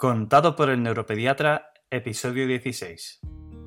Contado por el neuropediatra, episodio 16.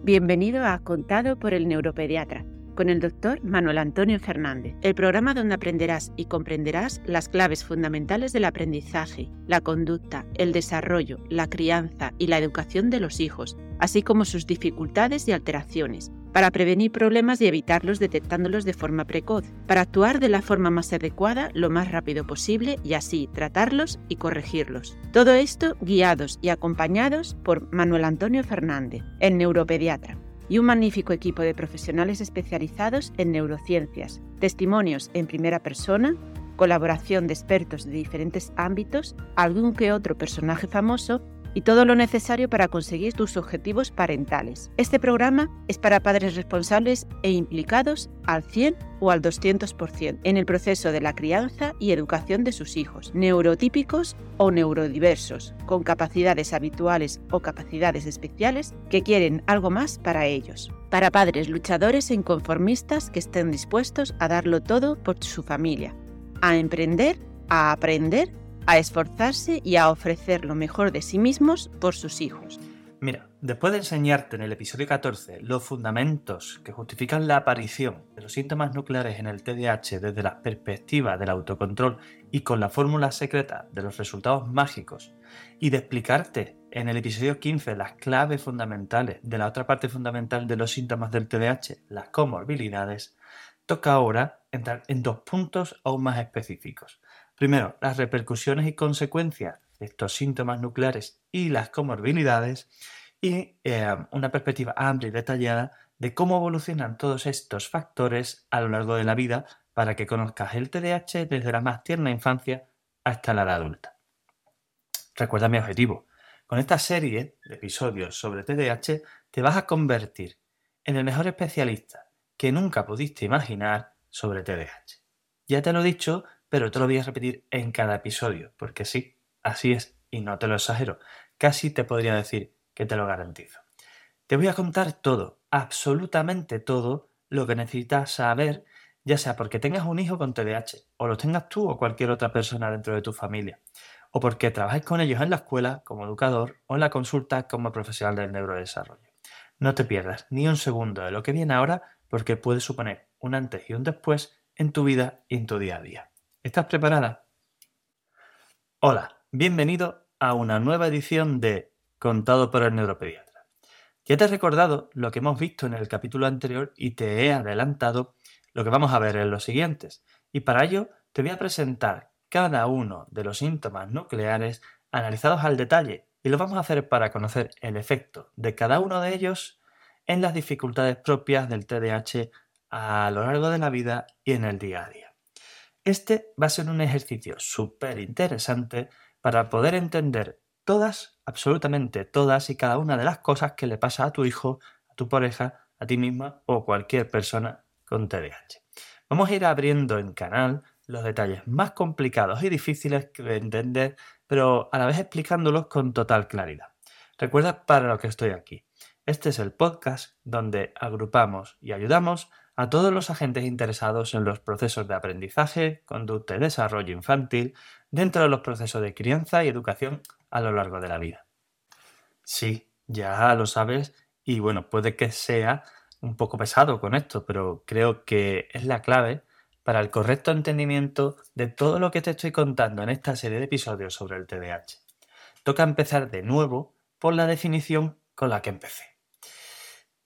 Bienvenido a Contado por el neuropediatra, con el doctor Manuel Antonio Fernández, el programa donde aprenderás y comprenderás las claves fundamentales del aprendizaje, la conducta, el desarrollo, la crianza y la educación de los hijos, así como sus dificultades y alteraciones para prevenir problemas y evitarlos detectándolos de forma precoz, para actuar de la forma más adecuada lo más rápido posible y así tratarlos y corregirlos. Todo esto guiados y acompañados por Manuel Antonio Fernández, el neuropediatra, y un magnífico equipo de profesionales especializados en neurociencias, testimonios en primera persona, colaboración de expertos de diferentes ámbitos, algún que otro personaje famoso y todo lo necesario para conseguir tus objetivos parentales. Este programa es para padres responsables e implicados al 100 o al 200% en el proceso de la crianza y educación de sus hijos, neurotípicos o neurodiversos, con capacidades habituales o capacidades especiales que quieren algo más para ellos. Para padres luchadores e inconformistas que estén dispuestos a darlo todo por su familia, a emprender, a aprender a esforzarse y a ofrecer lo mejor de sí mismos por sus hijos. Mira, después de enseñarte en el episodio 14 los fundamentos que justifican la aparición de los síntomas nucleares en el TDAH desde la perspectiva del autocontrol y con la fórmula secreta de los resultados mágicos, y de explicarte en el episodio 15 las claves fundamentales de la otra parte fundamental de los síntomas del TDAH, las comorbilidades, toca ahora entrar en dos puntos aún más específicos. Primero, las repercusiones y consecuencias de estos síntomas nucleares y las comorbilidades y eh, una perspectiva amplia y detallada de cómo evolucionan todos estos factores a lo largo de la vida para que conozcas el TDAH desde la más tierna infancia hasta la edad adulta. Recuerda mi objetivo. Con esta serie de episodios sobre TDAH te vas a convertir en el mejor especialista que nunca pudiste imaginar sobre TDAH. Ya te lo he dicho, pero te lo voy a repetir en cada episodio, porque sí, así es, y no te lo exagero, casi te podría decir que te lo garantizo. Te voy a contar todo, absolutamente todo, lo que necesitas saber, ya sea porque tengas un hijo con TDAH, o lo tengas tú o cualquier otra persona dentro de tu familia, o porque trabajes con ellos en la escuela como educador o en la consulta como profesional del neurodesarrollo. No te pierdas ni un segundo de lo que viene ahora porque puede suponer un antes y un después en tu vida y en tu día a día. ¿Estás preparada? Hola, bienvenido a una nueva edición de Contado por el Neuropediatra. Ya te he recordado lo que hemos visto en el capítulo anterior y te he adelantado lo que vamos a ver en los siguientes. Y para ello te voy a presentar cada uno de los síntomas nucleares analizados al detalle y lo vamos a hacer para conocer el efecto de cada uno de ellos en las dificultades propias del TDAH a lo largo de la vida y en el día a día. Este va a ser un ejercicio súper interesante para poder entender todas, absolutamente todas y cada una de las cosas que le pasa a tu hijo, a tu pareja, a ti misma o cualquier persona con TDAH. Vamos a ir abriendo en canal los detalles más complicados y difíciles de entender, pero a la vez explicándolos con total claridad. Recuerda para lo que estoy aquí. Este es el podcast donde agrupamos y ayudamos todos los agentes interesados en los procesos de aprendizaje, conducta y desarrollo infantil dentro de los procesos de crianza y educación a lo largo de la vida. Sí, ya lo sabes y bueno, puede que sea un poco pesado con esto, pero creo que es la clave para el correcto entendimiento de todo lo que te estoy contando en esta serie de episodios sobre el TDAH. Toca empezar de nuevo por la definición con la que empecé.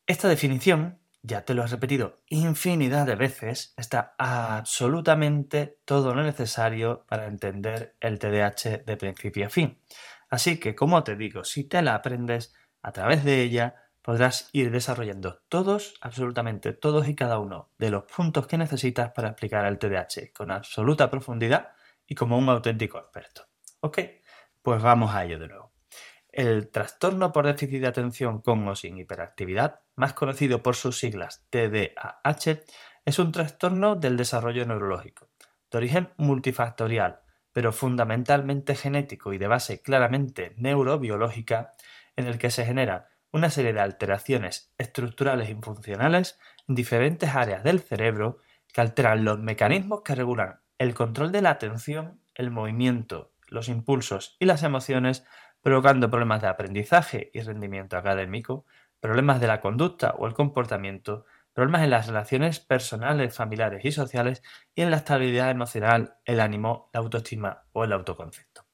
Esta definición ya te lo he repetido infinidad de veces, está absolutamente todo lo necesario para entender el TDAH de principio a fin. Así que, como te digo, si te la aprendes, a través de ella podrás ir desarrollando todos, absolutamente todos y cada uno de los puntos que necesitas para explicar el TDAH con absoluta profundidad y como un auténtico experto. ¿Ok? Pues vamos a ello de nuevo. El trastorno por déficit de atención con o sin hiperactividad, más conocido por sus siglas TDAH, es un trastorno del desarrollo neurológico, de origen multifactorial, pero fundamentalmente genético y de base claramente neurobiológica, en el que se generan una serie de alteraciones estructurales y funcionales en diferentes áreas del cerebro que alteran los mecanismos que regulan el control de la atención, el movimiento, los impulsos y las emociones provocando problemas de aprendizaje y rendimiento académico, problemas de la conducta o el comportamiento, problemas en las relaciones personales, familiares y sociales y en la estabilidad emocional, el ánimo, la autoestima o el autoconcepto.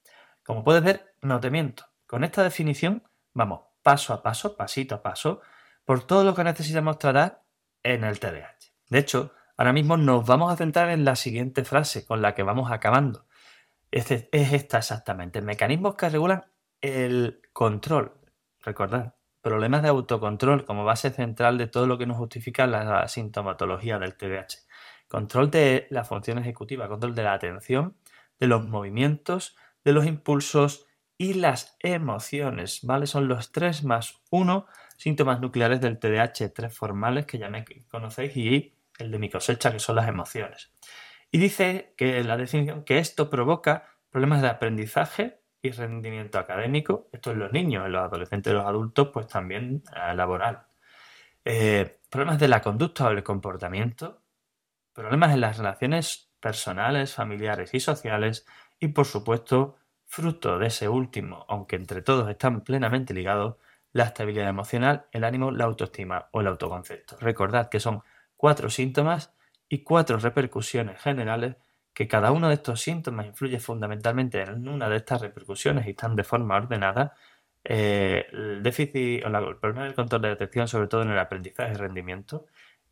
Como puedes ver, no te miento. Con esta definición vamos paso a paso, pasito a paso, por todo lo que necesitamos tratar en el TDAH. De hecho, ahora mismo nos vamos a centrar en la siguiente frase con la que vamos acabando. Este, es esta exactamente. Mecanismos que regulan el control. Recordad, problemas de autocontrol como base central de todo lo que nos justifica la sintomatología del TDAH. Control de la función ejecutiva, control de la atención, de los movimientos, de los impulsos y las emociones, ¿vale? Son los tres más uno síntomas nucleares del TDAH, tres formales que ya me conocéis y el de mi cosecha, que son las emociones. Y dice que la definición que esto provoca problemas de aprendizaje y rendimiento académico, esto en los niños, en los adolescentes los adultos, pues también eh, laboral. Eh, problemas de la conducta o el comportamiento, problemas en las relaciones personales, familiares y sociales, y por supuesto, fruto de ese último, aunque entre todos están plenamente ligados, la estabilidad emocional, el ánimo, la autoestima o el autoconcepto. Recordad que son cuatro síntomas y cuatro repercusiones generales que cada uno de estos síntomas influye fundamentalmente en una de estas repercusiones y están de forma ordenada. Eh, el déficit o el problema del control de atención, sobre todo en el aprendizaje y rendimiento,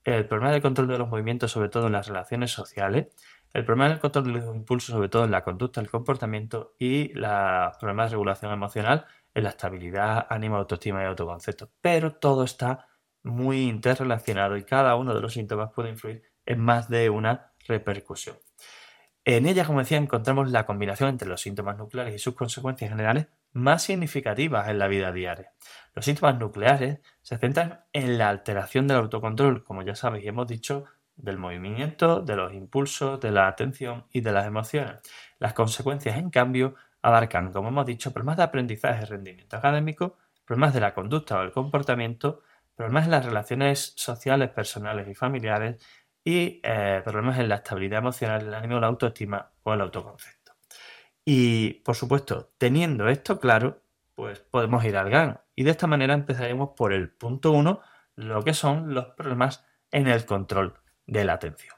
el problema del control de los movimientos, sobre todo en las relaciones sociales, el problema del control de los impulsos, sobre todo en la conducta, el comportamiento y los problemas de regulación emocional, en la estabilidad, ánimo, autoestima y autoconcepto. Pero todo está muy interrelacionado y cada uno de los síntomas puede influir en más de una repercusión. En ella, como decía, encontramos la combinación entre los síntomas nucleares y sus consecuencias generales más significativas en la vida diaria. Los síntomas nucleares se centran en la alteración del autocontrol, como ya sabéis y hemos dicho, del movimiento, de los impulsos, de la atención y de las emociones. Las consecuencias, en cambio, abarcan, como hemos dicho, problemas de aprendizaje y rendimiento académico, problemas de la conducta o el comportamiento, problemas en las relaciones sociales, personales y familiares y eh, problemas en la estabilidad emocional, el ánimo, la autoestima o el autoconcepto. Y, por supuesto, teniendo esto claro, pues podemos ir al grano. Y de esta manera empezaremos por el punto 1, lo que son los problemas en el control de la atención.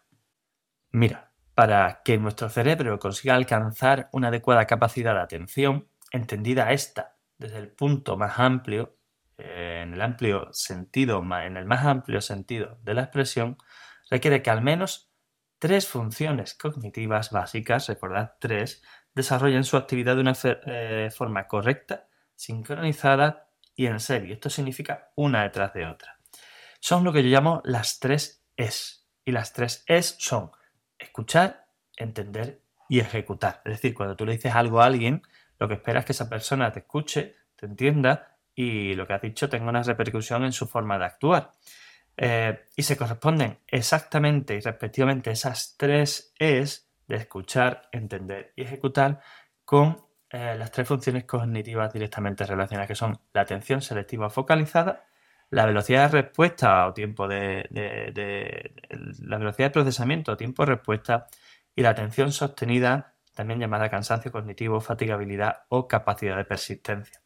Mira, para que nuestro cerebro consiga alcanzar una adecuada capacidad de atención, entendida esta desde el punto más amplio, eh, en el amplio sentido, en el más amplio sentido de la expresión, requiere que al menos tres funciones cognitivas básicas, recordad tres, desarrollen su actividad de una eh, forma correcta, sincronizada y en serie. Esto significa una detrás de otra. Son lo que yo llamo las tres es. Y las tres es son escuchar, entender y ejecutar. Es decir, cuando tú le dices algo a alguien, lo que esperas es que esa persona te escuche, te entienda y lo que has dicho tenga una repercusión en su forma de actuar. Eh, y se corresponden exactamente y respectivamente esas tres es de escuchar, entender y ejecutar con eh, las tres funciones cognitivas directamente relacionadas, que son la atención selectiva focalizada, la velocidad de respuesta o tiempo de, la velocidad de procesamiento o tiempo de respuesta y la atención sostenida, también llamada cansancio cognitivo, fatigabilidad o capacidad de persistencia.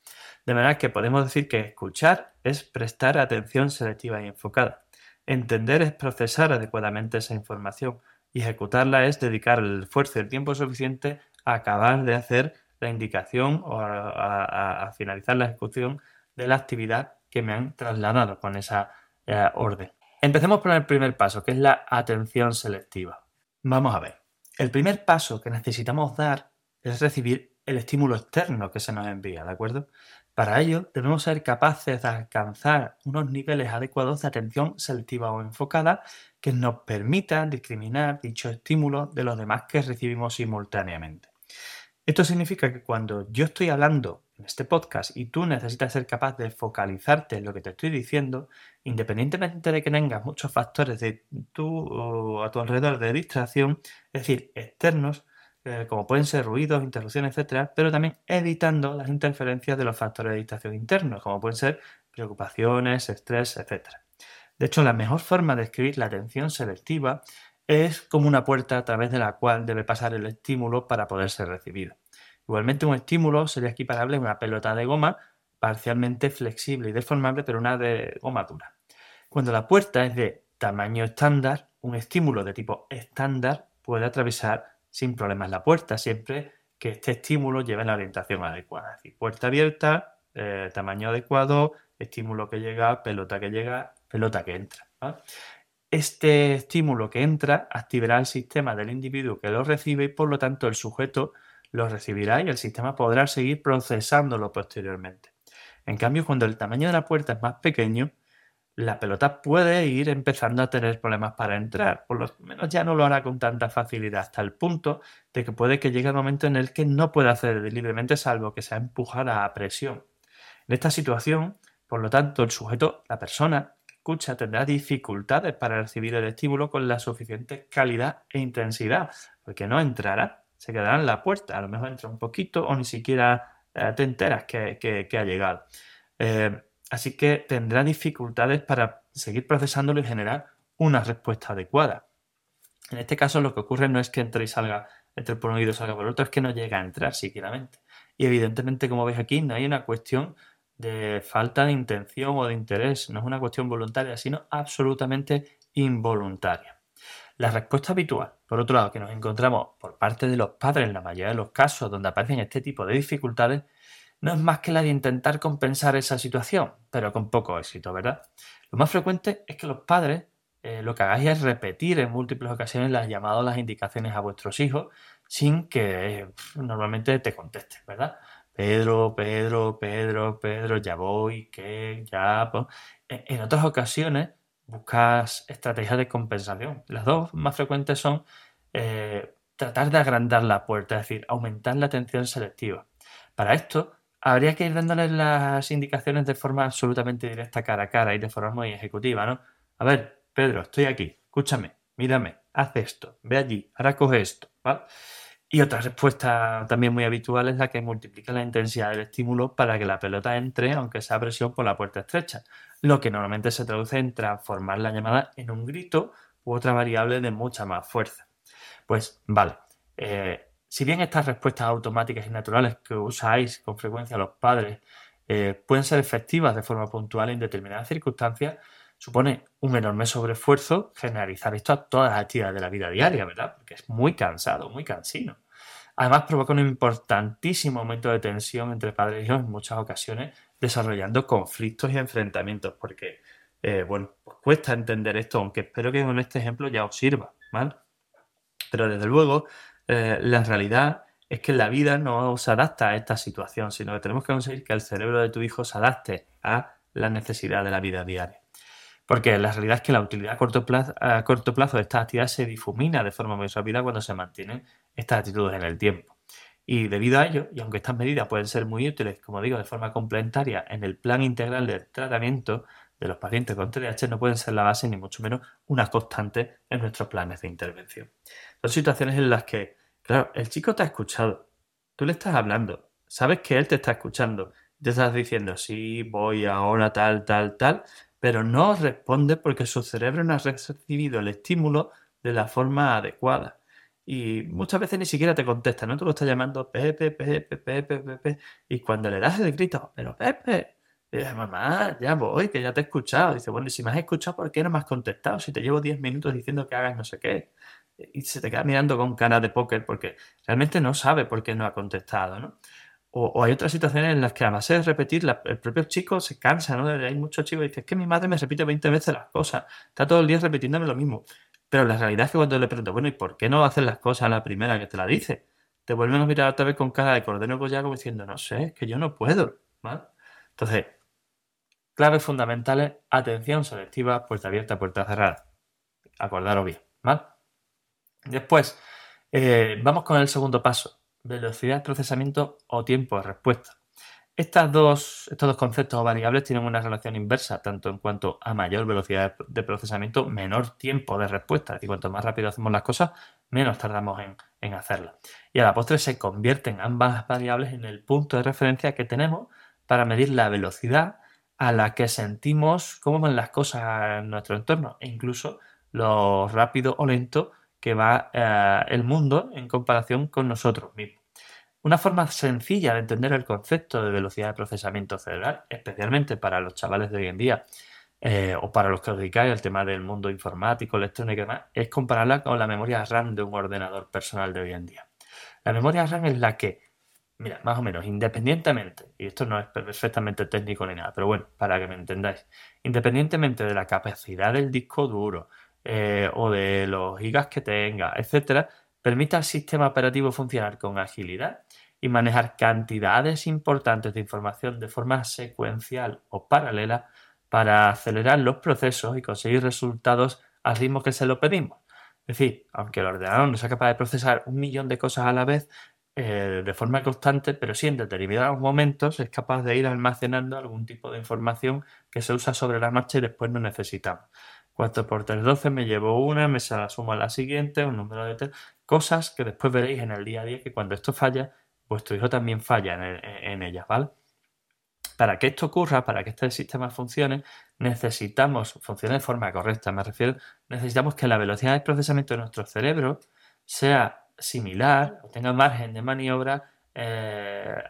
De manera que podemos decir que escuchar es prestar atención selectiva y enfocada. Entender es procesar adecuadamente esa información y ejecutarla es dedicar el esfuerzo y el tiempo suficiente a acabar de hacer la indicación o a, finalizar la ejecución de la actividad que me han trasladado con esa eh, orden. Empecemos por el primer paso, que es la atención selectiva. Vamos a ver. El primer paso que necesitamos dar es recibir el estímulo externo que se nos envía, ¿de acuerdo? Para ello, debemos ser capaces de alcanzar unos niveles adecuados de atención selectiva o enfocada que nos permitan discriminar dicho estímulo de los demás que recibimos simultáneamente. Esto significa que cuando yo estoy hablando en este podcast y tú necesitas ser capaz de focalizarte en lo que te estoy diciendo, independientemente de que tengas muchos factores de tu, a tu alrededor de distracción, es decir, externos, como pueden ser ruidos, interrupciones, etcétera, pero también evitando las interferencias de los factores de distracción internos, como pueden ser preocupaciones, estrés, etcétera. De hecho, la mejor forma de escribir la atención selectiva es como una puerta a través de la cual debe pasar el estímulo para poder ser recibido. Igualmente un estímulo sería equiparable a una pelota de goma parcialmente flexible y deformable, pero una de goma dura. Cuando la puerta es de tamaño estándar, un estímulo de tipo estándar puede atravesar sin problemas la puerta, siempre que este estímulo lleve la orientación adecuada. Es decir, puerta abierta, eh, tamaño adecuado, estímulo que llega, pelota que llega, pelota que entra. Este estímulo que entra activará el sistema del individuo que lo recibe y por lo tanto el sujeto lo recibirá y el sistema podrá seguir procesándolo posteriormente. En cambio, cuando el tamaño de la puerta es más pequeño, la pelota puede ir empezando a tener problemas para entrar. Por lo menos ya no lo hará con tanta facilidad, hasta el punto de que puede que llegue el momento en el que no pueda hacer libremente salvo que sea empujada a presión. En esta situación, por lo tanto, el sujeto, la persona que escucha, tendrá dificultades para recibir el estímulo con la suficiente calidad e intensidad, porque no entrará, se quedará en la puerta, a lo mejor entra un poquito o ni siquiera eh, te enteras que, ha llegado. Eh, así que tendrá dificultades para seguir procesándolo y generar una respuesta adecuada. En este caso lo que ocurre no es que entre y salga, entre por un oído y salga por el otro, es que no llega a entrar siquiera. Y evidentemente, como veis aquí, no hay una cuestión de falta de intención o de interés, no es una cuestión voluntaria, sino absolutamente involuntaria. La respuesta habitual, por otro lado, que nos encontramos por parte de los padres en la mayoría de los casos donde aparecen este tipo de dificultades, no es más que la de intentar compensar esa situación, pero con poco éxito, ¿verdad? Lo más frecuente es que los padres eh, lo que hagáis es repetir en múltiples ocasiones las llamadas las indicaciones a vuestros hijos sin que normalmente te contesten, ¿verdad? Pedro, Pedro, Pedro, Pedro, ya voy, que, ya. Pues. En otras ocasiones buscas estrategias de compensación. Las dos más frecuentes son eh, tratar de agrandar la puerta, es decir, aumentar la atención selectiva. Para esto, habría que ir dándoles las indicaciones de forma absolutamente directa, cara a cara y de forma muy ejecutiva, ¿no? A ver, Pedro, estoy aquí, escúchame, mírame, haz esto, ve allí, ahora coge esto, ¿vale? Y otra respuesta también muy habitual es la que multiplica la intensidad del estímulo para que la pelota entre, aunque sea presión por la puerta estrecha, lo que normalmente se traduce en transformar la llamada en un grito u otra variable de mucha más fuerza. Pues vale, eh, si bien estas respuestas automáticas y naturales que usáis con frecuencia los padres eh, pueden ser efectivas de forma puntual en determinadas circunstancias, supone un enorme sobreesfuerzo generalizar esto a todas las actividades de la vida diaria, ¿verdad? Porque es muy cansado, muy cansino. Además, provoca un importantísimo aumento de tensión entre padres e hijos en muchas ocasiones, desarrollando conflictos y enfrentamientos, porque, eh, bueno, pues cuesta entender esto, aunque espero que con este ejemplo ya os sirva, ¿vale? Pero desde luego, eh, la realidad es que la vida no se adapta a esta situación, sino que tenemos que conseguir que el cerebro de tu hijo se adapte a la necesidad de la vida diaria. Porque la realidad es que la utilidad a corto plazo, de estas actividades se difumina de forma muy rápida cuando se mantienen estas actitudes en el tiempo. Y debido a ello, y aunque estas medidas pueden ser muy útiles, como digo, de forma complementaria en el plan integral del tratamiento de los pacientes con TDAH, no pueden ser la base ni mucho menos una constante en nuestros planes de intervención. Son situaciones en las que, claro, el chico te ha escuchado, tú le estás hablando, sabes que él te está escuchando, te estás diciendo, sí, voy ahora, tal, tal, tal, pero no responde porque su cerebro no ha recibido el estímulo de la forma adecuada. Y muchas veces ni siquiera te contesta, ¿no? Tú lo estás llamando Pepe, Pepe, Pepe, Pepe, y cuando le das el grito, pero Pepe, dice, mamá, ya voy, que ya te he escuchado. Dice, bueno, y si me has escuchado, ¿por qué no me has contestado? Si te llevo 10 minutos diciendo que hagas no sé qué. Y se te queda mirando con cara de póker porque realmente no sabe por qué no ha contestado, ¿no? O, hay otras situaciones en las que además de repetir, el propio chico se cansa, ¿no? Hay muchos chicos que dicen, es que mi madre me repite 20 veces las cosas, está todo el día repitiéndome lo mismo. Pero la realidad es que cuando le pregunto, bueno, ¿y por qué no haces las cosas a la primera que te la dice? Te vuelven a mirar otra vez con cara de cordero ya como diciendo, no sé, es que yo no puedo, ¿vale? Entonces, claves fundamentales, atención selectiva, puerta abierta, puerta cerrada. Acordaros bien, ¿vale? Después, eh, vamos con el segundo paso velocidad procesamiento o tiempo de respuesta. Dos, estos dos conceptos o variables tienen una relación inversa, tanto en cuanto a mayor velocidad de procesamiento, menor tiempo de respuesta. Y cuanto más rápido hacemos las cosas, menos tardamos en, en hacerlas. Y a la postre se convierten ambas variables en el punto de referencia que tenemos para medir la velocidad a la que sentimos cómo van las cosas en nuestro entorno e incluso lo rápido o lento que va eh, el mundo en comparación con nosotros mismos. Una forma sencilla de entender el concepto de velocidad de procesamiento cerebral, especialmente para los chavales de hoy en día, eh, o para los que os dedicáis al tema del mundo informático, electrónico y demás, es compararla con la memoria RAM de un ordenador personal de hoy en día. La memoria RAM es la que, mira, más o menos, independientemente, y esto no es perfectamente técnico ni nada, pero bueno, para que me entendáis, independientemente de la capacidad del disco duro eh, o de los gigas que tenga, etcétera, permite al sistema operativo funcionar con agilidad y manejar cantidades importantes de información de forma secuencial o paralela para acelerar los procesos y conseguir resultados al ritmo que se lo pedimos. Es decir, aunque el ordenador no sea capaz de procesar un millón de cosas a la vez eh, de forma constante, pero sí en determinados momentos es capaz de ir almacenando algún tipo de información que se usa sobre la marcha y después no necesitamos. 4 por 3, 12, me llevo una, me la sumo a la siguiente, un número de tres, cosas que después veréis en el día a día que cuando esto falla, vuestro hijo también falla en, ellas, ¿vale? Para que esto ocurra, para que este sistema funcione, necesitamos, funcione de forma correcta, me refiero, necesitamos que la velocidad de procesamiento de nuestro cerebro sea similar o tenga margen de maniobra eh,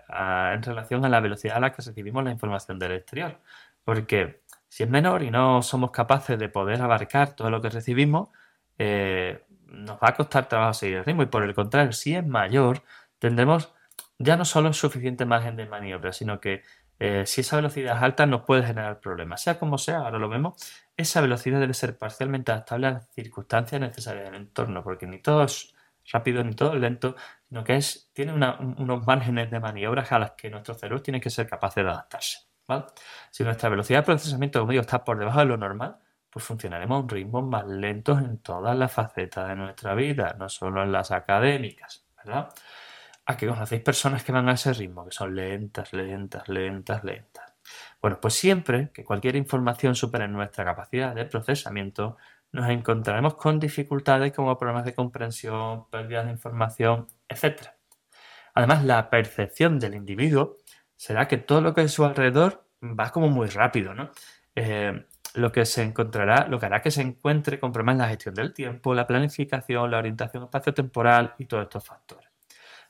en relación a la velocidad a la que recibimos la información del exterior. Porque si es menor y no somos capaces de poder abarcar todo lo que recibimos, eh, nos va a costar trabajo seguir el ritmo. Y por el contrario, si es mayor, tendremos ya no solo suficiente margen de maniobra, sino que eh, si esa velocidad es alta nos puede generar problemas. Sea como sea, ahora lo vemos, esa velocidad debe ser parcialmente adaptable a las circunstancias necesarias del entorno, porque ni todo es rápido ni todo lento, sino que es, tiene unos márgenes de maniobra a las que nuestro cerebro tiene que ser capaz de adaptarse. Si nuestra velocidad de procesamiento, como digo, está por debajo de lo normal, pues funcionaremos a un ritmo más lento en todas las facetas de nuestra vida, no solo en las académicas, ¿verdad? A que conocéis personas que van a ese ritmo, que son lentas, lentas, lentas, lentas. Bueno, pues siempre que cualquier información supere nuestra capacidad de procesamiento, nos encontraremos con dificultades como problemas de comprensión, pérdidas de información, etc. Además, la percepción del individuo será que todo lo que es su alrededor va como muy rápido, ¿no? Eh, lo que se encontrará, lo que hará que se encuentre con problemas en la gestión del tiempo, la planificación, la orientación espacio-temporal y todos estos factores.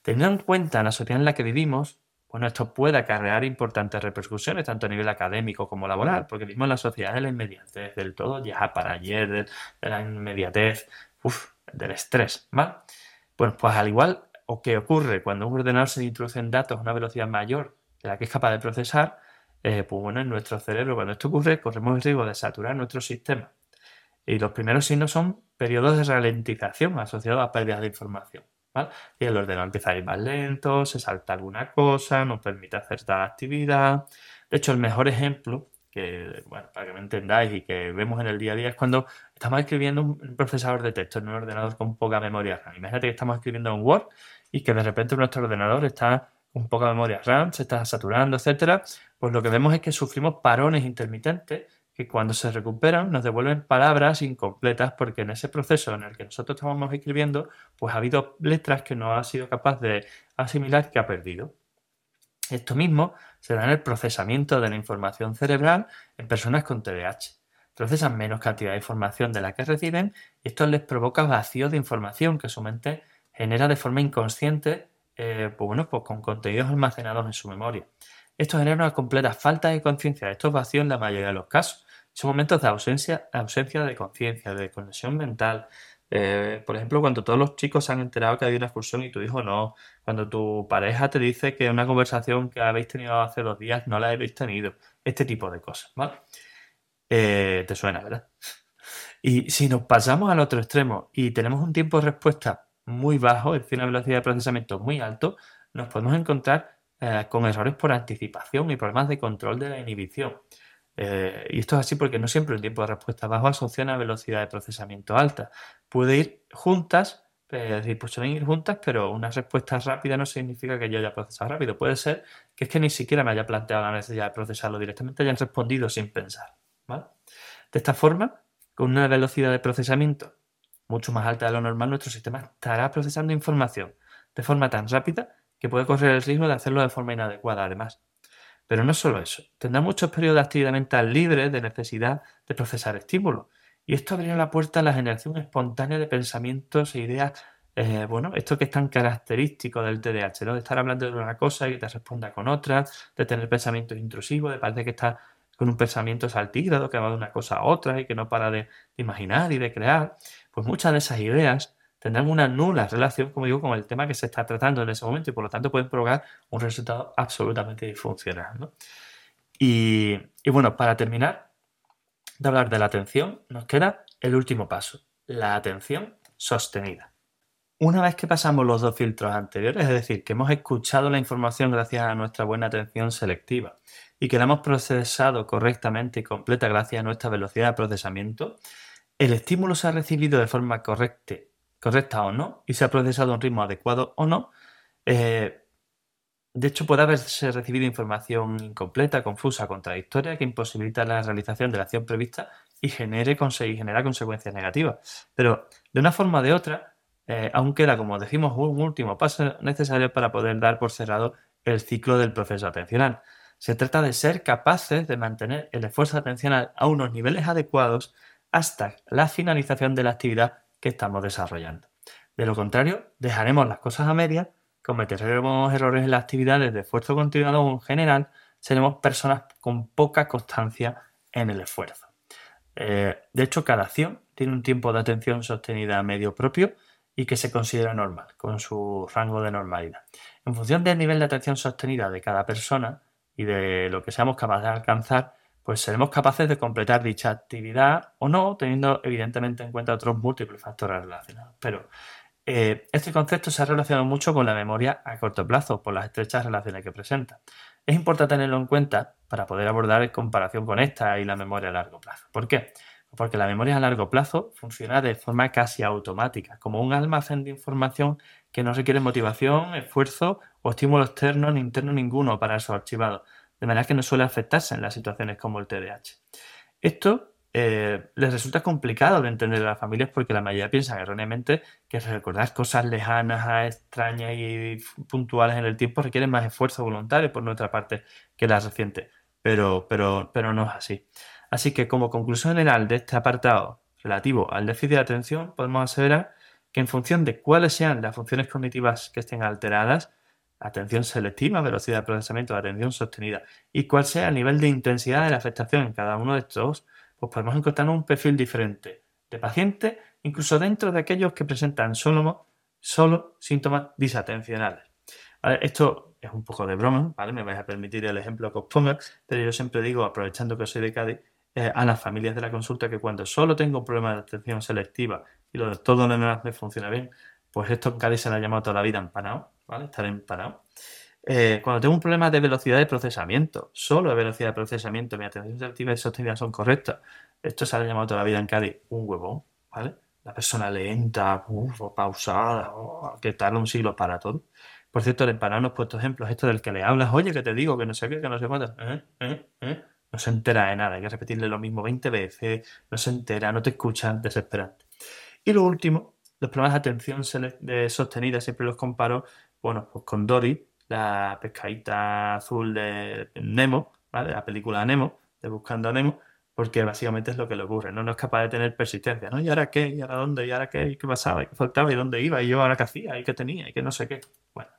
Teniendo en cuenta la sociedad en la que vivimos, bueno, esto puede acarrear importantes repercusiones, tanto a nivel académico como laboral, porque vivimos en la sociedad de la inmediatez, del todo ya para ayer, de, la inmediatez, del estrés, ¿vale? Bueno, pues al igual o que ocurre cuando un ordenador se introduce en datos a una velocidad mayor de la que es capaz de procesar, eh, pues bueno, en nuestro cerebro, cuando esto ocurre, corremos el riesgo de saturar nuestro sistema. Y los primeros signos son periodos de ralentización asociados a pérdidas de información. Y el ordenador empieza a ir más lento, se salta alguna cosa, no permite hacer tal actividad. De hecho, el mejor ejemplo, que, bueno, para que me entendáis y que vemos en el día a día, es cuando estamos escribiendo un procesador de texto en un ordenador con poca memoria RAM. Imagínate que estamos escribiendo un Word y que de repente nuestro ordenador está con poca memoria RAM, se está saturando, etcétera, pues lo que vemos es que sufrimos parones intermitentes que cuando se recuperan nos devuelven palabras incompletas porque en ese proceso en el que nosotros estamos escribiendo, pues ha habido letras que no ha sido capaz de asimilar que ha perdido. Esto mismo se da en el procesamiento de la información cerebral en personas con TDAH. Procesan menos cantidad de información de la que reciben y esto les provoca vacío de información que su mente genera de forma inconsciente eh, pues bueno, pues con contenidos almacenados en su memoria. Esto genera una completa falta de conciencia de estos vacíos en la mayoría de los casos. Son momentos de ausencia, ausencia de conciencia, de conexión mental. Eh, por ejemplo, cuando todos los chicos se han enterado que hay una excursión y tu hijo no. Cuando tu pareja te dice que una conversación que habéis tenido hace dos días no la habéis tenido. Este tipo de cosas, ¿vale? Eh, te suena, ¿verdad? Y si nos pasamos al otro extremo y tenemos un tiempo de respuesta muy bajo, es decir, una velocidad de procesamiento muy alto, nos podemos encontrar eh, con errores por anticipación y problemas de control de la inhibición. Eh, y esto es así porque no siempre un tiempo de respuesta bajo asocia a velocidad de procesamiento alta. Puede ir juntas, es decir, pues suelen ir juntas, pero una respuesta rápida no significa que yo haya procesado rápido. Puede ser que es que ni siquiera me haya planteado la necesidad de procesarlo directamente, hayan respondido sin pensar. De esta forma, con una velocidad de procesamiento mucho más alta de lo normal, nuestro sistema estará procesando información de forma tan rápida que puede correr el riesgo de hacerlo de forma inadecuada, además. Pero no solo eso, tendrá muchos periodos de actividad mental libre de necesidad de procesar estímulos. Y esto abrirá la puerta a la generación espontánea de pensamientos e ideas eh, bueno, esto que es tan característico del TDAH, ¿no? De estar hablando de una cosa y que te responda con otra, de tener pensamientos intrusivos, de parecer que estás con un pensamiento saltígrado que va de una cosa a otra y que no para de, imaginar y de crear, pues muchas de esas ideas tendrán una nula relación, como digo, con el tema que se está tratando en ese momento y por lo tanto pueden provocar un resultado absolutamente disfuncional. Y, y bueno, para terminar de hablar de la atención, nos queda el último paso, la atención sostenida. Una vez que pasamos los dos filtros anteriores, es decir, que hemos escuchado la información gracias a nuestra buena atención selectiva y que la hemos procesado correctamente y completa gracias a nuestra velocidad de procesamiento, el estímulo se ha recibido de forma correcta, correcta o no y se ha procesado a un ritmo adecuado o no, eh, de hecho, puede haberse recibido información incompleta, confusa, contradictoria, que imposibilita la realización de la acción prevista y genere, genera consecuencias negativas. Pero, de una forma o de otra, eh, aún queda, como decimos, un último paso necesario para poder dar por cerrado el ciclo del proceso atencional. Se trata de ser capaces de mantener el esfuerzo atencional a unos niveles adecuados hasta la finalización de la actividad que estamos desarrollando. De lo contrario, dejaremos las cosas a medias cometeremos errores en las actividades de esfuerzo continuado o en general seremos personas con poca constancia en el esfuerzo. Eh, de hecho, cada acción tiene un tiempo de atención sostenida medio propio y que se considera normal, con su rango de normalidad. En función del nivel de atención sostenida de cada persona y de lo que seamos capaces de alcanzar, pues seremos capaces de completar dicha actividad o no, teniendo evidentemente en cuenta otros múltiples factores relacionados. Pero eh, este concepto se ha relacionado mucho con la memoria a corto plazo por las estrechas relaciones que presenta. Es importante tenerlo en cuenta para poder abordar en comparación con esta y la memoria a largo plazo. ¿Por qué? Porque la memoria a largo plazo funciona de forma casi automática, como un almacén de información que no requiere motivación, esfuerzo o estímulo externo ni interno ninguno para esos archivados, de manera que no suele afectarse en las situaciones como el TDAH. Esto eh, les resulta complicado de entender a las familias porque la mayoría piensan erróneamente que recordar cosas lejanas, extrañas y puntuales en el tiempo requieren más esfuerzo voluntario por nuestra parte que las recientes, pero, pero, pero no es así. Así que como conclusión general de este apartado relativo al déficit de atención, podemos aseverar que en función de cuáles sean las funciones cognitivas que estén alteradas, atención selectiva, velocidad de procesamiento, atención sostenida, y cuál sea el nivel de intensidad de la afectación en cada uno de estos pues podemos encontrar un perfil diferente de pacientes, incluso dentro de aquellos que presentan solo, solo síntomas disatencionales. Esto es un poco de broma, ¿vale? Me vais a permitir el ejemplo que os ponga, pero yo siempre digo, aprovechando que soy de Cádiz, eh, a las familias de la consulta que cuando solo tengo un problema de atención selectiva y lo de todo lo demás me funciona bien, pues esto en Cádiz se le ha llamado toda la vida empanado, ¿vale? Estar empanado. Eh, cuando tengo un problema de velocidad de procesamiento, solo de velocidad de procesamiento, mi atención selectiva y sostenida son correctas. Esto se ha llamado toda la vida en Cádiz un huevón, ¿vale? La persona lenta, pausada, que tarda un siglo para todo. Por cierto, el empanado nos puesto ejemplos, esto del que le hablas, oye, que te digo, que no sé qué, que no sé cuánto. ¿Eh? ¿Eh? No se entera de nada, hay que repetirle lo mismo 20 veces, no se entera, no te escucha, desesperante. Y lo último, los problemas de atención sostenida, siempre los comparo, bueno, pues con Dory, la pescadita azul de Nemo, ¿vale? La película Nemo, de Buscando a Nemo, porque básicamente es lo que le ocurre, ¿no? No es capaz de tener persistencia, ¿no? ¿Y ahora qué? ¿Y ahora dónde? ¿Y ahora qué? ¿Y qué pasaba? ¿Y qué faltaba? ¿Y dónde iba? ¿Y yo ahora qué hacía? ¿Y qué tenía? ¿Y qué no sé qué? Bueno,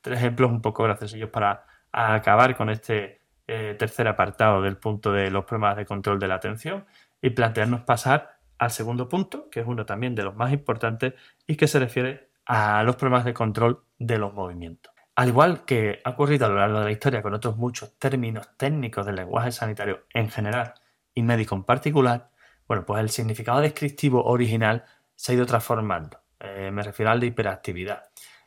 tres ejemplos un poco graciosos para acabar con este eh, tercer apartado del punto de los problemas de control de la atención y plantearnos pasar al segundo punto, que es uno también de los más importantes y que se refiere a los problemas de control de los movimientos. Al igual que ha ocurrido a lo largo de la historia con otros muchos términos técnicos del lenguaje sanitario en general y médico en particular, bueno, pues el significado descriptivo original se ha ido transformando. Eh, me refiero al de hiperactividad.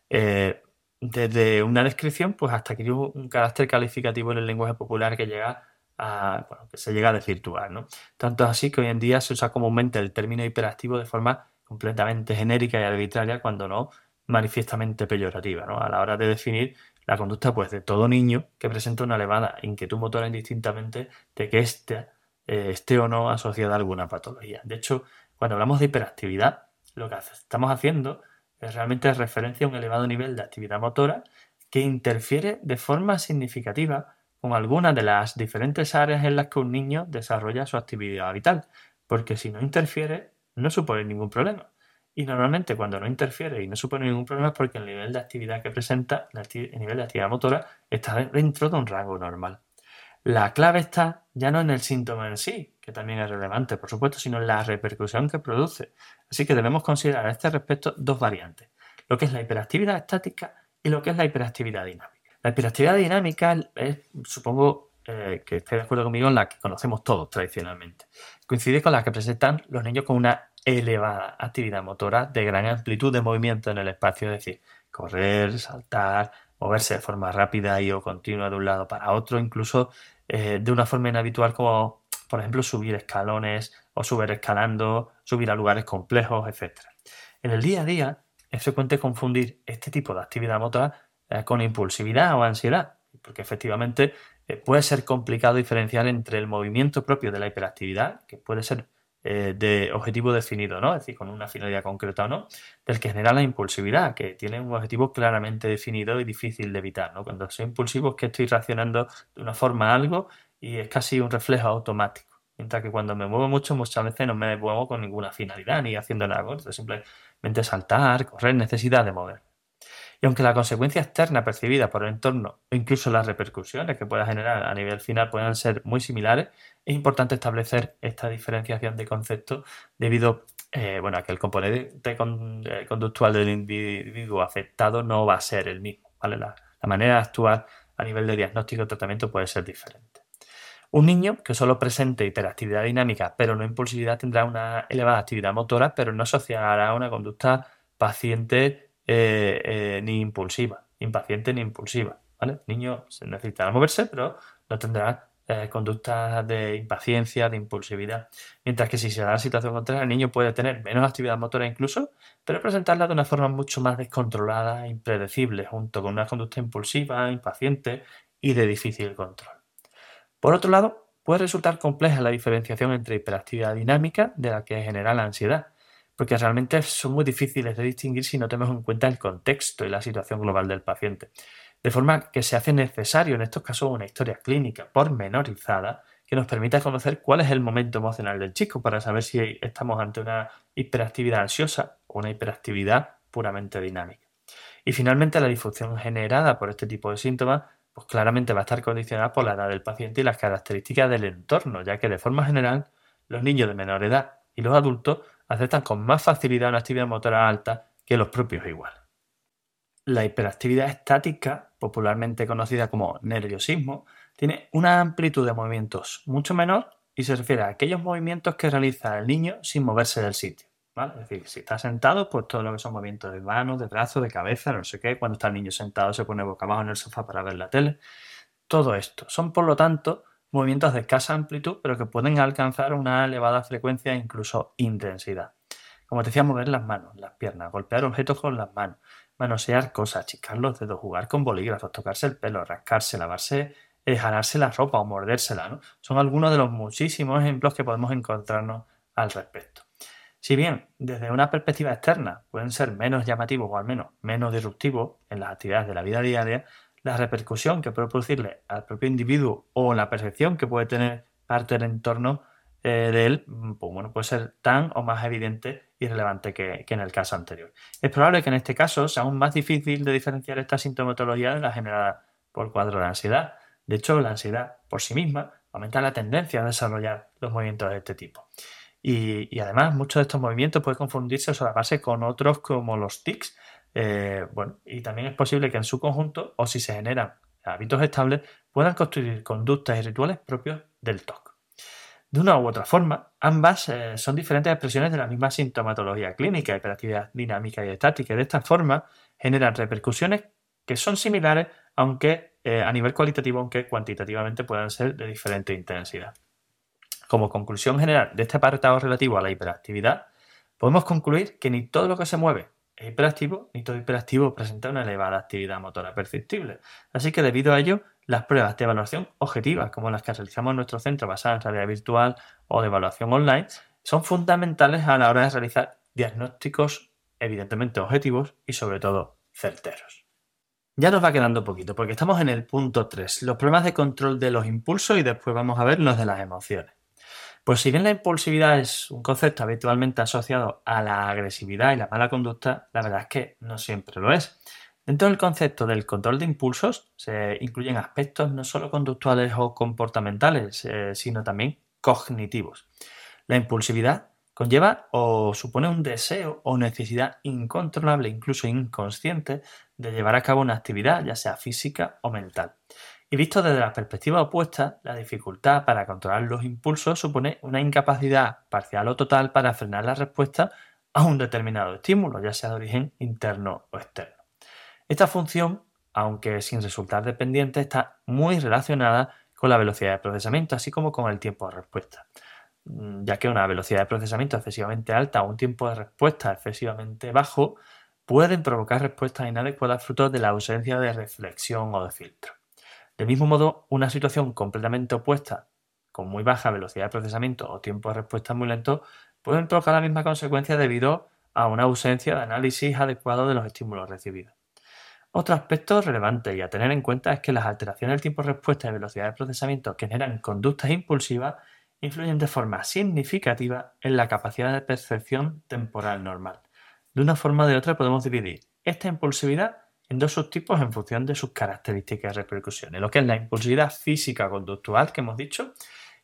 Eh, desde una descripción, pues hasta que un carácter calificativo en el lenguaje popular que llega a, bueno, que se llega a desvirtuar, ¿no? Tanto así que hoy en día se usa comúnmente el término hiperactivo de forma completamente genérica y arbitraria cuando no manifiestamente peyorativa, ¿no? A la hora de definir la conducta pues, de todo niño que presenta una elevada inquietud motora indistintamente de que éste eh, esté o no asociada a alguna patología. De hecho, cuando hablamos de hiperactividad, lo que estamos haciendo es realmente referencia a un elevado nivel de actividad motora que interfiere de forma significativa con algunas de las diferentes áreas en las que un niño desarrolla su actividad vital, porque si no interfiere, no supone ningún problema Y normalmente cuando no interfiere y no supone ningún problema es porque el nivel de actividad que presenta, el nivel de actividad motora, está dentro de un rango normal. La clave está ya no en el síntoma en sí, que también es relevante, por supuesto, sino en la repercusión que produce. Así que debemos considerar a este respecto dos variantes, lo que es la hiperactividad estática y lo que es la hiperactividad dinámica. La hiperactividad dinámica es, supongo eh, que esté de acuerdo conmigo, en la que conocemos todos tradicionalmente. Coincide con la que presentan los niños con una elevada actividad motora de gran amplitud de movimiento en el espacio, es decir, correr, saltar, moverse de forma rápida y o continua de un lado para otro, incluso eh, de una forma inhabitual como, por ejemplo, subir escalones o subir escalando, subir a lugares complejos, etc. En el día a día es frecuente confundir este tipo de actividad motora eh, con impulsividad o ansiedad, porque efectivamente eh, puede ser complicado diferenciar entre el movimiento propio de la hiperactividad, que puede ser eh, de objetivo definido, ¿no? Es decir, con una finalidad concreta o no, del que genera la impulsividad, que tiene un objetivo claramente definido y difícil de evitar, ¿no? Cuando soy impulsivo es que estoy reaccionando de una forma a algo y es casi un reflejo automático. Mientras que cuando me muevo mucho, muchas veces no me muevo con ninguna finalidad ni haciendo nada. Simplemente saltar, correr, necesidad de mover. Y aunque la consecuencia externa percibida por el entorno o incluso las repercusiones que pueda generar a nivel final puedan ser muy similares, es importante establecer esta diferenciación de conceptos debido eh, bueno, a que el componente eh, conductual del individuo afectado no va a ser el mismo. ¿vale? La, manera de actuar a nivel de diagnóstico y tratamiento puede ser diferente. Un niño que solo presente hiperactividad dinámica pero no impulsividad tendrá una elevada actividad motora pero no asociará una conducta paciente eh, eh, ni impulsiva, impaciente ni impulsiva. ¿vale? El niño necesitará moverse, pero no tendrá eh, conductas de impaciencia, de impulsividad. Mientras que si se da la situación contraria, el niño puede tener menos actividad motora incluso, pero presentarla de una forma mucho más descontrolada e impredecible, junto con una conducta impulsiva, impaciente y de difícil control. Por otro lado, puede resultar compleja la diferenciación entre hiperactividad dinámica, de la que genera la ansiedad, porque realmente son muy difíciles de distinguir si no tenemos en cuenta el contexto y la situación global del paciente. De forma que se hace necesario en estos casos una historia clínica pormenorizada que nos permita conocer cuál es el momento emocional del chico para saber si estamos ante una hiperactividad ansiosa o una hiperactividad puramente dinámica. Y finalmente la disfunción generada por este tipo de síntomas pues claramente va a estar condicionada por la edad del paciente y las características del entorno, ya que de forma general los niños de menor edad y los adultos aceptan con más facilidad una actividad motora alta que los propios igual. La hiperactividad estática, popularmente conocida como nerviosismo, tiene una amplitud de movimientos mucho menor y se refiere a aquellos movimientos que realiza el niño sin moverse del sitio. Es decir, si está sentado, pues todo lo que son movimientos de manos, de brazos, de cabeza, no sé qué. Cuando está el niño sentado se pone boca abajo en el sofá para ver la tele. Todo esto son, por lo tanto, movimientos de escasa amplitud, pero que pueden alcanzar una elevada frecuencia e incluso intensidad. Como te decía, mover las manos, las piernas, golpear objetos con las manos, manosear cosas, achicar los dedos, jugar con bolígrafos, tocarse el pelo, rascarse, lavarse, eh, jalarse la ropa o mordérsela, ¿no? Son algunos de los muchísimos ejemplos que podemos encontrarnos al respecto. Si bien desde una perspectiva externa pueden ser menos llamativos o al menos menos disruptivos en las actividades de la vida diaria, la repercusión que puede producirle al propio individuo o la percepción que puede tener parte del entorno eh, de él, mm, pues bueno, puede ser tan o más evidente y relevante que, en el caso anterior. Es probable que en este caso sea aún más difícil de diferenciar esta sintomatología de la generada por cuadro de ansiedad. De hecho, la ansiedad por sí misma aumenta la tendencia a desarrollar los movimientos de este tipo. Y, y además, muchos de estos movimientos pueden confundirse o solaparse con otros como los tics, eh, bueno, y también es posible que en su conjunto, o si se generan hábitos estables, puedan construir conductas y rituales propios del TOC. De una u otra forma, ambas eh, son diferentes expresiones de la misma sintomatología clínica, hiperactividad dinámica y estática, y de esta forma generan repercusiones que son similares, aunque eh, a nivel cualitativo, aunque cuantitativamente puedan ser de diferente intensidad. Como conclusión general de este apartado relativo a la hiperactividad, podemos concluir que ni todo lo que se mueve hiperactivo y todo hiperactivo presenta una elevada actividad motora perceptible. Así que debido a ello, las pruebas de evaluación objetivas, como las que realizamos en nuestro centro basadas en realidad virtual o de evaluación online, son fundamentales a la hora de realizar diagnósticos evidentemente objetivos y sobre todo certeros. Ya nos va quedando poquito porque estamos en el punto 3, los problemas de control de los impulsos y después vamos a ver los de las emociones. Pues si bien la impulsividad es un concepto habitualmente asociado a la agresividad y la mala conducta, la verdad es que no siempre lo es. Dentro del concepto del control de impulsos se incluyen aspectos no solo conductuales o comportamentales, eh, sino también cognitivos. La impulsividad conlleva o supone un deseo o necesidad incontrolable, incluso inconsciente, de llevar a cabo una actividad, ya sea física o mental. Y visto desde la perspectiva opuesta, la dificultad para controlar los impulsos supone una incapacidad parcial o total para frenar la respuesta a un determinado estímulo, ya sea de origen interno o externo. Esta función, aunque sin resultar dependiente, está muy relacionada con la velocidad de procesamiento, así como con el tiempo de respuesta, mm, ya que una velocidad de procesamiento excesivamente alta o un tiempo de respuesta excesivamente bajo pueden provocar respuestas inadecuadas fruto de la ausencia de reflexión o de filtro. Del mismo modo, una situación completamente opuesta, con muy baja velocidad de procesamiento o tiempo de respuesta muy lento, pueden provocar la misma consecuencia debido a una ausencia de análisis adecuado de los estímulos recibidos. Otro aspecto relevante y a tener en cuenta es que las alteraciones del tiempo de respuesta y velocidad de procesamiento que generan conductas impulsivas influyen de forma significativa en la capacidad de percepción temporal normal. De una forma o de otra podemos dividir esta impulsividad en dos subtipos en función de sus características y repercusiones. Lo que es la impulsividad física conductual que hemos dicho,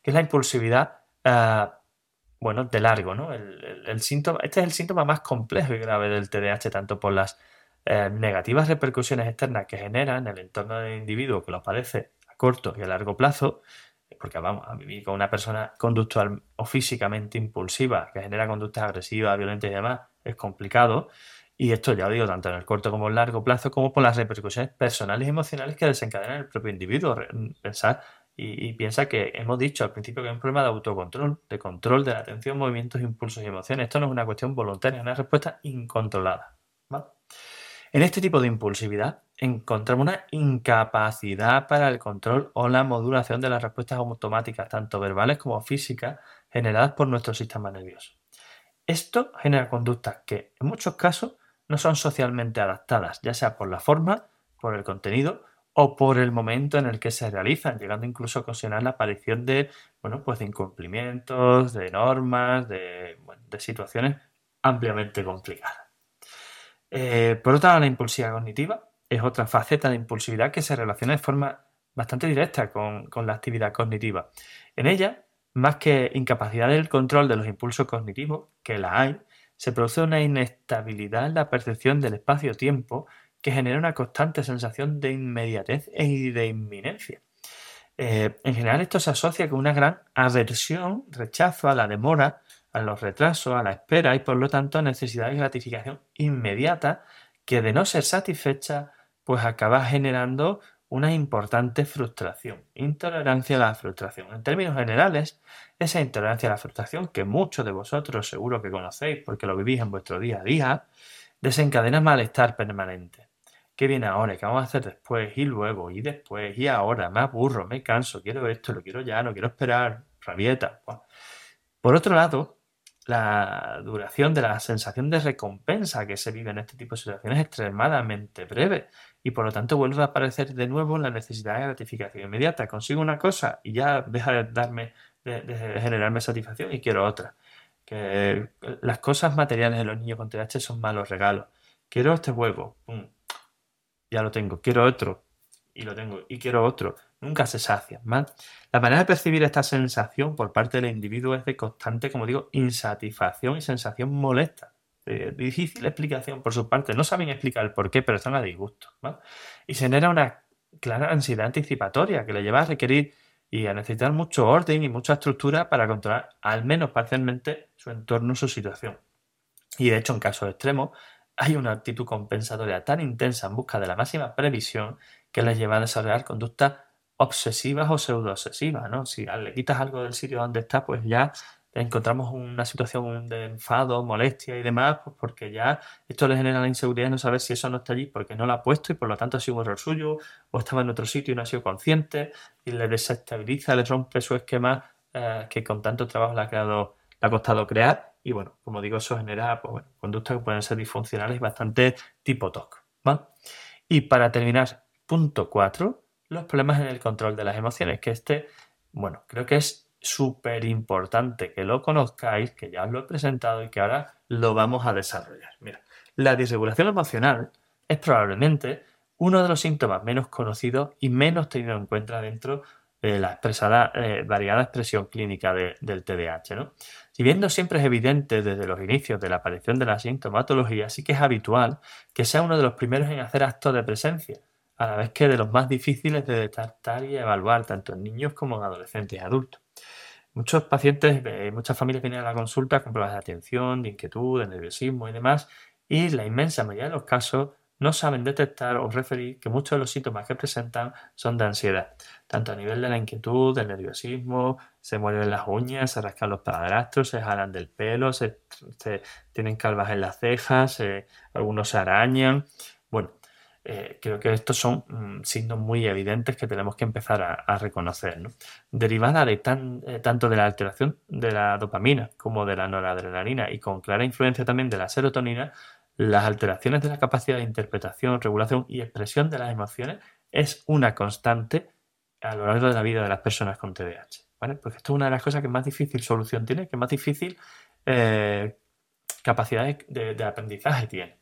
que es la impulsividad eh, bueno, de largo, ¿no? El, síntoma, este es el síntoma más complejo y grave del TDAH, tanto por las eh, negativas repercusiones externas que genera en el entorno del individuo que lo padece a corto y a largo plazo, porque vamos a vivir con una persona conductual o físicamente impulsiva que genera conductas agresivas, violentas y demás, es complicado. Y esto ya lo digo tanto en el corto como en el largo plazo, como por las repercusiones personales y emocionales que desencadenan el propio individuo. Pensar y, piensa que hemos dicho al principio que hay un problema de autocontrol, de control de la atención, movimientos, impulsos y emociones. Esto no es una cuestión voluntaria, es una respuesta incontrolada. En este tipo de impulsividad encontramos una incapacidad para el control o la modulación de las respuestas automáticas, tanto verbales como físicas, generadas por nuestro sistema nervioso. Esto genera conductas que, en muchos casos, no son socialmente adaptadas, ya sea por la forma, por el contenido o por el momento en el que se realizan, llegando incluso a ocasionar la aparición de, bueno, pues de incumplimientos, de normas, de, situaciones ampliamente complicadas. Eh, por otra lado, la impulsividad cognitiva es otra faceta de impulsividad que se relaciona de forma bastante directa con la actividad cognitiva. En ella, más que incapacidad del control de los impulsos cognitivos, que la hay, se produce una inestabilidad en la percepción del espacio-tiempo que genera una constante sensación de inmediatez y de inminencia. Eh, en general esto se asocia con una gran aversión, rechazo a la demora, a los retrasos, a la espera y por lo tanto necesidad de gratificación inmediata que de no ser satisfecha pues acaba generando una importante frustración, intolerancia a la frustración. En términos generales, esa intolerancia a la frustración que muchos de vosotros seguro que conocéis porque lo vivís en vuestro día a día, desencadena malestar permanente. ¿Qué viene ahora? ¿Qué vamos a hacer después? Y luego, y después, y ahora, me aburro, me canso, quiero esto, lo quiero ya, no quiero esperar, rabieta. Por otro lado, la duración de la sensación de recompensa que se vive en este tipo de situaciones es extremadamente breve y por lo tanto vuelve a aparecer de nuevo la necesidad de gratificación inmediata. Consigo una cosa y ya deja de darme, de, generarme satisfacción y quiero otra. Que las cosas materiales de los niños con TH son malos regalos. Quiero este huevo, ya lo tengo. Quiero otro y lo tengo. Y quiero otro. Nunca se sacia. La manera de percibir esta sensación por parte del individuo es de constante, como digo, insatisfacción y sensación molesta. De difícil explicación por su parte. No saben explicar el por qué, pero están a disgusto. Y se genera una clara ansiedad anticipatoria que le lleva a requerir y a necesitar mucho orden y mucha estructura para controlar al menos parcialmente su entorno, su situación. Y de hecho, en casos extremos, hay una actitud compensatoria tan intensa en busca de la máxima previsión que les lleva a desarrollar conductas obsesivas o pseudo-obsesivas, ¿no? Si le quitas algo del sitio donde está, pues ya encontramos una situación de enfado, molestia y demás, pues porque ya esto le genera la inseguridad de no saber si eso no está allí porque no lo ha puesto y por lo tanto ha sido un error suyo o estaba en otro sitio y no ha sido consciente y le desestabiliza, le rompe su esquema eh, que con tanto trabajo le ha, costado crear y bueno, como digo, eso genera pues, conductas que pueden ser disfuncionales y bastante tipo TOC. Y para terminar, punto 4, los problemas en el control de las emociones, que este, bueno, creo que es súper importante que lo conozcáis, que ya os lo he presentado y que ahora lo vamos a desarrollar. Mira, la disregulación emocional es probablemente uno de los síntomas menos conocidos y menos tenido en cuenta dentro de la eh, variada expresión clínica del TDAH. ¿no? Si bien siempre es evidente desde los inicios de la aparición de la sintomatología, sí que es habitual que sea uno de los primeros en hacer actos de presencia, a la vez que de los más difíciles de detectar y evaluar, tanto en niños como en adolescentes y adultos. Muchos pacientes, eh, muchas familias vienen a la consulta con problemas de atención, de inquietud, de nerviosismo y demás, y la inmensa mayoría de los casos no saben detectar o referir que muchos de los síntomas que presentan son de ansiedad, tanto a nivel de la inquietud, del nerviosismo, se mueven las uñas, se rascan los padrastros, se jalan del pelo, se, tienen calvas en las cejas, algunos se arañan. Bueno, eh, creo que estos son mm, signos muy evidentes que tenemos que empezar a, reconocer. Derivada de eh, tanto de la alteración de la dopamina como de la noradrenalina y con clara influencia también de la serotonina, las alteraciones de la capacidad de interpretación, regulación y expresión de las emociones es una constante a lo largo de la vida de las personas con TDAH. Porque esto es una de las cosas que más difícil solución tiene, que más difícil eh, capacidad de, aprendizaje tiene.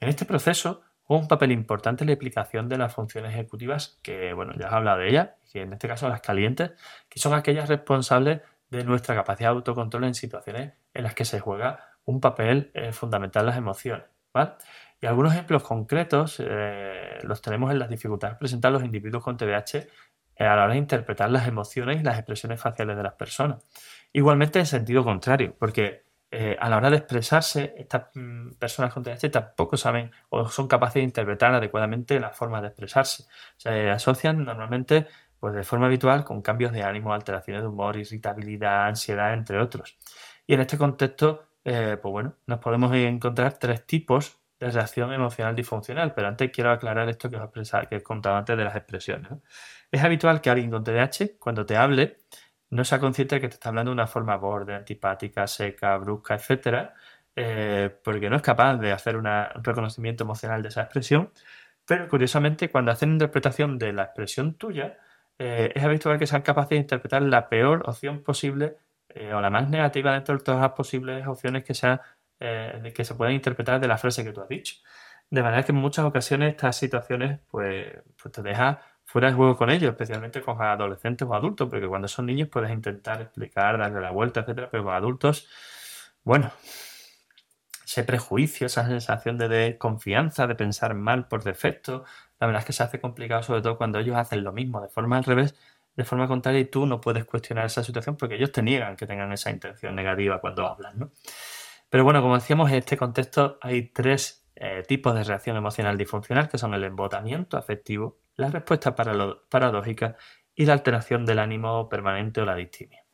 En este proceso un papel importante la aplicación de las funciones ejecutivas, que bueno, ya os he hablado de ellas, que en este caso las calientes, que son aquellas responsables de nuestra capacidad de autocontrol en situaciones en las que se juega un papel eh, fundamental las emociones. Y algunos ejemplos concretos eh, los tenemos en las dificultades presentadas los individuos con TDAH eh, a la hora de interpretar las emociones y las expresiones faciales de las personas. Igualmente en sentido contrario, porque a la hora de expresarse, estas mm, personas con TDAH tampoco saben o son capaces de interpretar adecuadamente las formas de expresarse. Se asocian normalmente pues, de forma habitual con cambios de ánimo, alteraciones de humor, irritabilidad, ansiedad, entre otros. Y en este contexto eh, pues bueno, nos podemos encontrar tres tipos de reacción emocional disfuncional, pero antes quiero aclarar esto que os, he contado antes de las expresiones. Es habitual que alguien con TDAH, cuando te hable, no sea consciente de que te está hablando de una forma borde, antipática, seca, brusca, etcétera, eh, porque no es capaz de hacer un reconocimiento emocional de esa expresión, pero curiosamente cuando hacen interpretación de la expresión tuya, eh, es habitual que sean capaces de interpretar la peor opción posible eh, o la más negativa dentro de todas las posibles opciones que, que se puedan interpretar de la frase que tú has dicho. De manera que en muchas ocasiones estas situaciones pues, pues te deja fuera de juego con ellos, especialmente con adolescentes o adultos, porque cuando son niños puedes intentar explicar, darle la vuelta, etcétera, pero con adultos, bueno, ese prejuicio, esa sensación de desconfianza, de pensar mal por defecto, la verdad es que se hace complicado, sobre todo cuando ellos hacen lo mismo de forma al revés de forma contraria y tú no puedes cuestionar esa situación porque ellos te niegan que tengan esa intención negativa cuando hablan, ¿no? Pero bueno, como decíamos, en este contexto hay tres eh, tipos de reacción emocional disfuncional que son el embotamiento afectivo, la respuesta paradójica y la alteración del ánimo permanente o la distimia.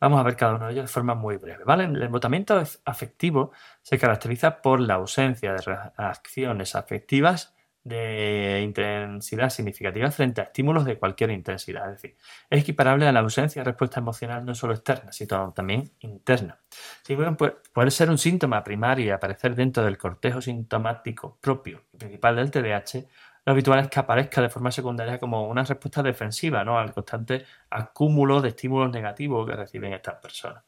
Vamos a ver cada uno de ellos de forma muy breve. ¿vale? El embotamiento afectivo se caracteriza por la ausencia de reacciones afectivas de intensidad significativa frente a estímulos de cualquier intensidad. Es decir, es equiparable a la ausencia de respuesta emocional no solo externa, sino también interna. Si bien puede ser un síntoma primario y aparecer dentro del cortejo sintomático propio y principal del TDAH, lo habitual es que aparezca de forma secundaria como una respuesta defensiva ¿no? al constante acúmulo de estímulos negativos que reciben estas personas.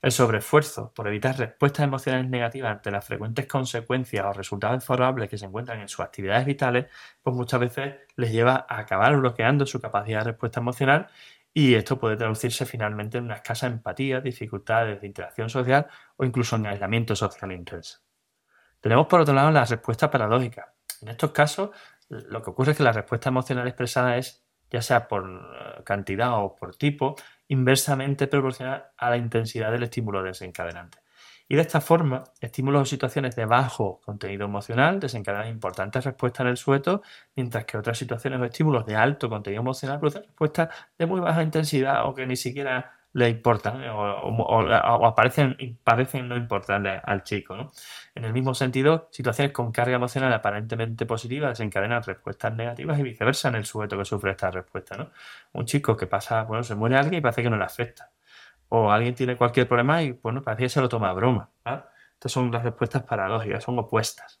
El sobreesfuerzo por evitar respuestas emocionales negativas ante las frecuentes consecuencias o resultados favorables que se encuentran en sus actividades vitales, pues muchas veces les lleva a acabar bloqueando su capacidad de respuesta emocional y esto puede traducirse finalmente en una escasa empatía, dificultades de interacción social o incluso en aislamiento social intenso. Tenemos por otro lado la respuesta paradójica. En estos casos, lo que ocurre es que la respuesta emocional expresada es, ya sea por eh, cantidad o por tipo, inversamente proporcional a la intensidad del estímulo desencadenante. Y de esta forma, estímulos o situaciones de bajo contenido emocional desencadenan importantes respuestas en el sujeto, mientras que otras situaciones o estímulos de alto contenido emocional producen respuestas de muy baja intensidad o que ni siquiera le importan eh, o, aparecen, parecen no importarle al chico. ¿no? En el mismo sentido, situaciones con carga emocional aparentemente positiva desencadenan respuestas negativas y viceversa en el sujeto que sufre esta respuesta. ¿no? Un chico que pasa, bueno, se muere alguien y parece que no le afecta. O alguien tiene cualquier problema y bueno, parece que se lo toma a broma. Estas son las respuestas paradójicas, son opuestas.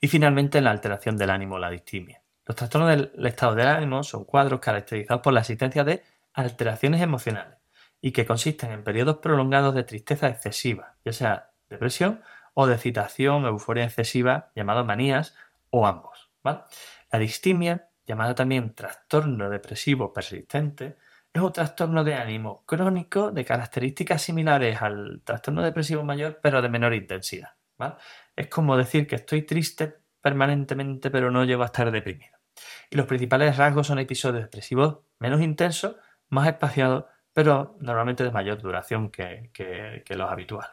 Y finalmente la alteración del ánimo, la distimia. Los trastornos del estado del ánimo son cuadros caracterizados por la existencia de alteraciones emocionales y que consisten en periodos prolongados de tristeza excesiva, ya sea depresión o de excitación euforia excesiva, llamados manías, o ambos. La distimia, llamada también trastorno depresivo persistente, es un trastorno de ánimo crónico de características similares al trastorno depresivo mayor, pero de menor intensidad. Es como decir que estoy triste permanentemente, pero no llego a estar deprimido. Y los principales rasgos son episodios depresivos menos intensos, más espaciados, pero normalmente de mayor duración que, los habituales.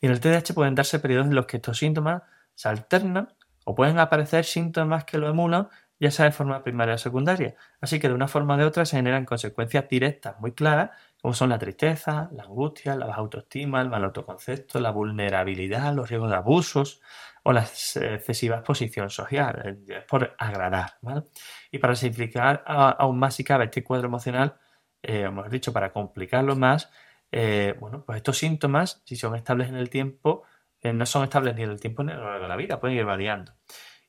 Y en el TDAH pueden darse periodos en los que estos síntomas se alternan o pueden aparecer síntomas que lo emulan ya sea de forma primaria o secundaria. Así que de una forma o otra se generan consecuencias directas muy claras, como son la tristeza, la angustia, la baja autoestima, el mal autoconcepto, la vulnerabilidad, los riesgos de abusos o la excesiva exposición social, por agradar. Y para simplificar aún más si cabe este cuadro emocional, eh, dicho, para complicarlo más, eh, bueno, pues estos síntomas, si son estables en el tiempo, eh, no son estables ni en el tiempo ni a lo largo de la vida, pueden ir variando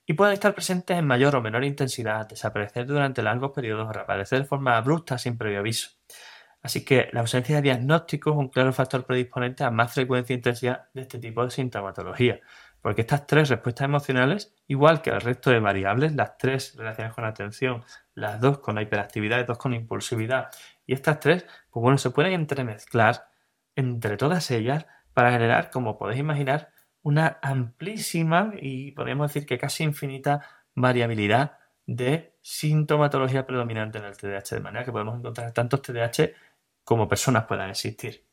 y pueden estar presentes en mayor o menor intensidad, desaparecer durante largos periodos o reaparecer de forma abrupta sin previo aviso. Así que la ausencia de diagnóstico es un claro factor predisponente a más frecuencia e intensidad de este tipo de sintomatología, porque estas tres respuestas emocionales, igual que el resto de variables, las tres relacionadas con la atención, las dos con la hiperactividad y dos con impulsividad, y estas tres, pues bueno, se pueden entremezclar entre todas ellas para generar, como podéis imaginar, una amplísima y podríamos decir que casi infinita variabilidad de sintomatología predominante en el TDAH, de manera que podemos encontrar tantos TDAH como personas puedan existir.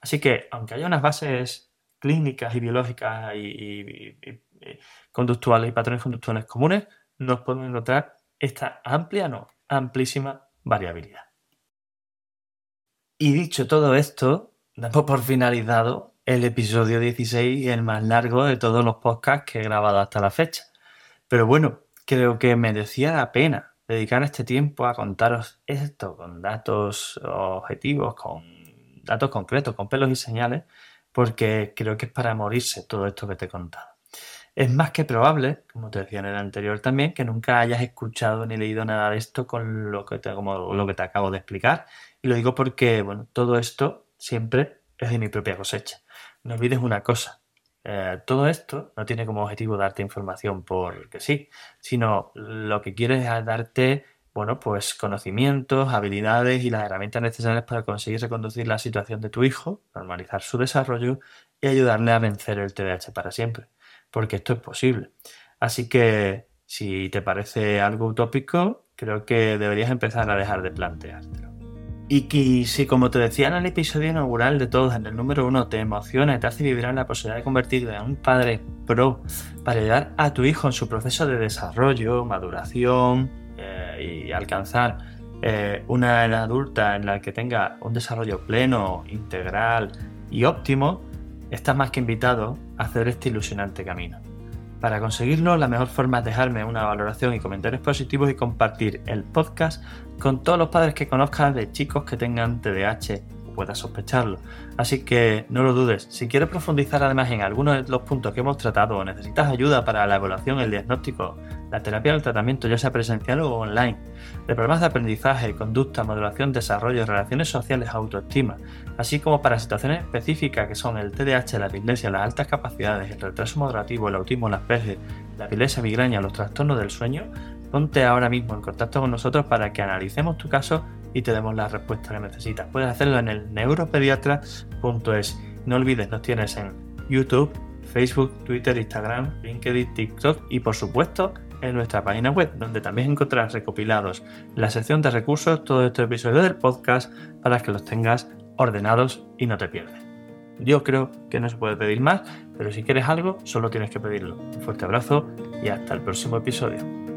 Así que, aunque haya unas bases clínicas y biológicas y, conductuales y patrones conductuales comunes, nos podemos encontrar esta amplia, no, amplísima variabilidad. Y dicho todo esto, damos por finalizado el episodio 16 y el más largo de todos los podcasts que he grabado hasta la fecha. Pero bueno, creo que merecía la pena dedicar este tiempo a contaros esto con datos objetivos, con datos concretos, con pelos y señales, porque creo que es para morirse todo esto que te he contado. Es más que probable, como te decía en el anterior también, que nunca hayas escuchado ni leído nada de esto con lo que te, como lo que te acabo de explicar. Y lo digo porque, bueno, todo esto siempre es de mi propia cosecha no olvides una cosa. Eh, todo esto no tiene como objetivo darte información porque sí, sino lo que quiere es darte, bueno, pues conocimientos, habilidades y las herramientas necesarias para conseguir reconducir la situación de tu hijo, normalizar su desarrollo y ayudarle a vencer el TDAH para siempre. Porque esto es posible. Así que si te parece algo utópico, creo que deberías empezar a dejar de planteártelo. Y que si, como te decía en el episodio inaugural de todos, en el número uno, te emociona y te hace vibrar la posibilidad de convertirte en un padre pro para ayudar a tu hijo en su proceso de desarrollo, maduración eh, y alcanzar eh, una edad adulta en la que tenga un desarrollo pleno, integral y óptimo, estás más que invitado a hacer este ilusionante camino. Para conseguirlo, la mejor forma es dejarme una valoración y comentarios positivos y compartir el podcast con todos los padres que conozcas de chicos que tengan TDAH o puedas sospecharlo. Así que no lo dudes, si quieres profundizar además en algunos de los puntos que hemos tratado o necesitas ayuda para la evaluación, el diagnóstico, la terapia el tratamiento, ya sea presencial o online, de problemas de aprendizaje, conducta, modulación, desarrollo, relaciones sociales, autoestima, así como para situaciones específicas que son el TDAH, la dislexia, las altas capacidades, el retraso moderativo, el autismo, las PG, la epilepsia, migraña, los trastornos del sueño, ponte ahora mismo en contacto con nosotros para que analicemos tu caso y te demos la respuesta que necesitas. Puedes hacerlo en el neuropediatra.es. No olvides, nos tienes en YouTube, Facebook, Twitter, Instagram, LinkedIn, TikTok y por supuesto en nuestra página web, donde también encontrarás recopilados la sección de recursos, todo este episodio del podcast, para que los tengas ordenados y no te pierdas. Yo creo que no se puede pedir más, pero si quieres algo, solo tienes que pedirlo. Un fuerte abrazo y hasta el próximo episodio.